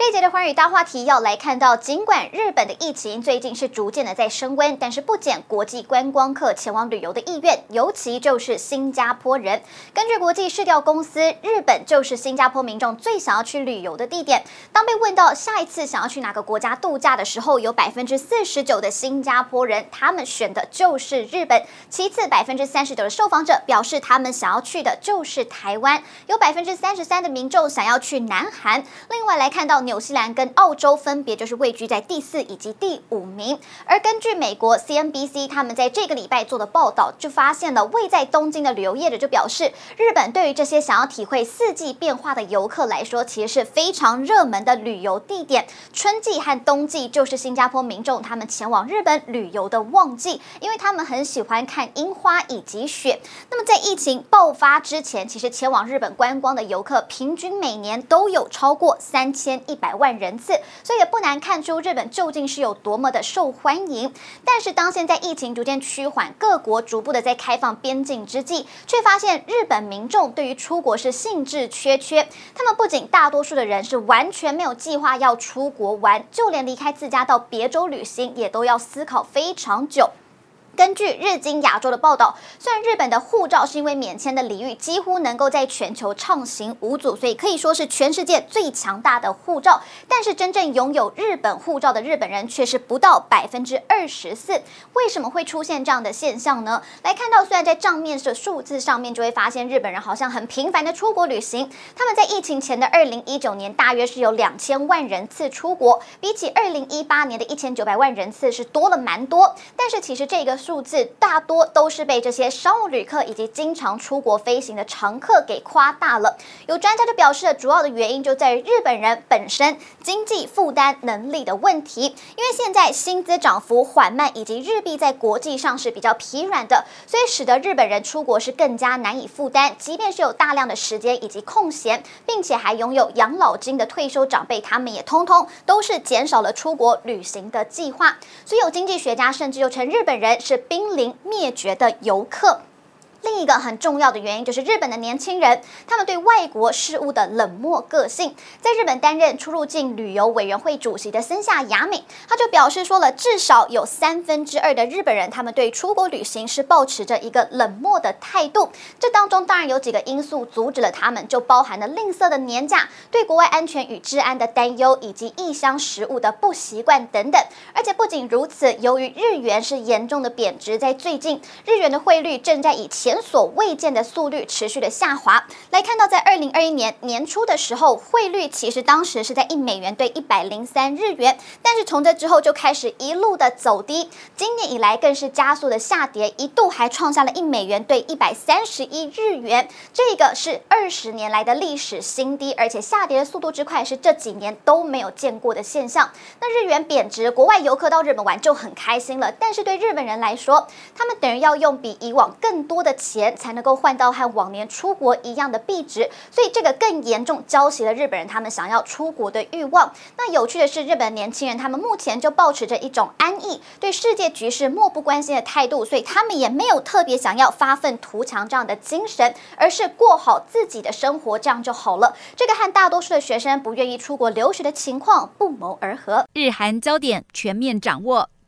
这一节的寰宇大话题要来看到，尽管日本的疫情最近是逐渐的在升温，但是不减国际观光客前往旅游的意愿，尤其就是新加坡人。根据国际市调公司，日本就是新加坡民众最想要去旅游的地点。当被问到下一次想要去哪个国家度假的时候，有百分之四十九的新加坡人他们选的就是日本，其次百分之三十九的受访者表示他们想要去的就是台湾，有百分之三十三的民众想要去南韩。另外来看到。纽西兰跟澳洲分别就是位居在第四以及第五名，而根据美国 CNBC 他们在这个礼拜做的报道，就发现了位在东京的旅游业者就表示，日本对于这些想要体会四季变化的游客来说，其实是非常热门的旅游地点。春季和冬季就是新加坡民众他们前往日本旅游的旺季，因为他们很喜欢看樱花以及雪。那么在疫情爆发之前，其实前往日本观光的游客平均每年都有超过三千一百万人次，所以也不难看出日本究竟是有多么的受欢迎。但是当现在疫情逐渐趋缓，各国逐步的在开放边境之际，却发现日本民众对于出国是兴致缺缺。他们不仅大多数的人是完全没有计划要出国玩，就连离开自家到别州旅行，也都要思考非常久。根据日经亚洲的报道，虽然日本的护照是因为免签的礼遇，几乎能够在全球畅行无阻，所以可以说是全世界最强大的护照，但是真正拥有日本护照的日本人却是不到百分之二十四。为什么会出现这样的现象呢？来看到，虽然在账面的数字上面就会发现日本人好像很频繁的出国旅行，他们在疫情前的二零一九年大约是有两千万人次出国，比起二零一八年的一千九百万人次是多了蛮多，但是其实这个数。数字大多都是被这些商务旅客以及经常出国飞行的常客给夸大了。有专家就表示，主要的原因就在于日本人本身经济负担能力的问题。因为现在薪资涨幅缓慢，以及日币在国际上是比较疲软的，所以使得日本人出国是更加难以负担。即便是有大量的时间以及空闲，并且还拥有养老金的退休长辈，他们也通通都是减少了出国旅行的计划。所以有经济学家甚至又称日本人是。濒临灭绝的游客。另一个很重要的原因就是日本的年轻人，他们对外国事物的冷漠个性。在日本担任出入境旅游委员会主席的森下雅美，他就表示说了，至少有三分之二的日本人，他们对出国旅行是抱持着一个冷漠的态度。这当中当然有几个因素阻止了他们，就包含了吝啬的年假、对国外安全与治安的担忧，以及异乡食物的不习惯等等。而且不仅如此，由于日元是严重的贬值，在最近日元的汇率正在以前前所未见的速率持续的下滑。来看到，在二零二一年年初的时候，汇率其实当时是在一美元兑一百零三日元，但是从这之后就开始一路的走低。今年以来更是加速的下跌，一度还创下了一美元兑一百三十一日元，这个是二十年来的历史新低，而且下跌的速度之快是这几年都没有见过的现象。那日元贬值，国外游客到日本玩就很开心了，但是对日本人来说，他们等于要用比以往更多的钱才能够换到和往年出国一样的币值，所以这个更严重浇熄了日本人他们想要出国的欲望。那有趣的是，日本年轻人他们目前就抱持着一种安逸、对世界局势漠不关心的态度，所以他们也没有特别想要发愤图强这样的精神，而是过好自己的生活，这样就好了。这个和大多数的学生不愿意出国留学的情况不谋而合。日韩焦点全面掌握。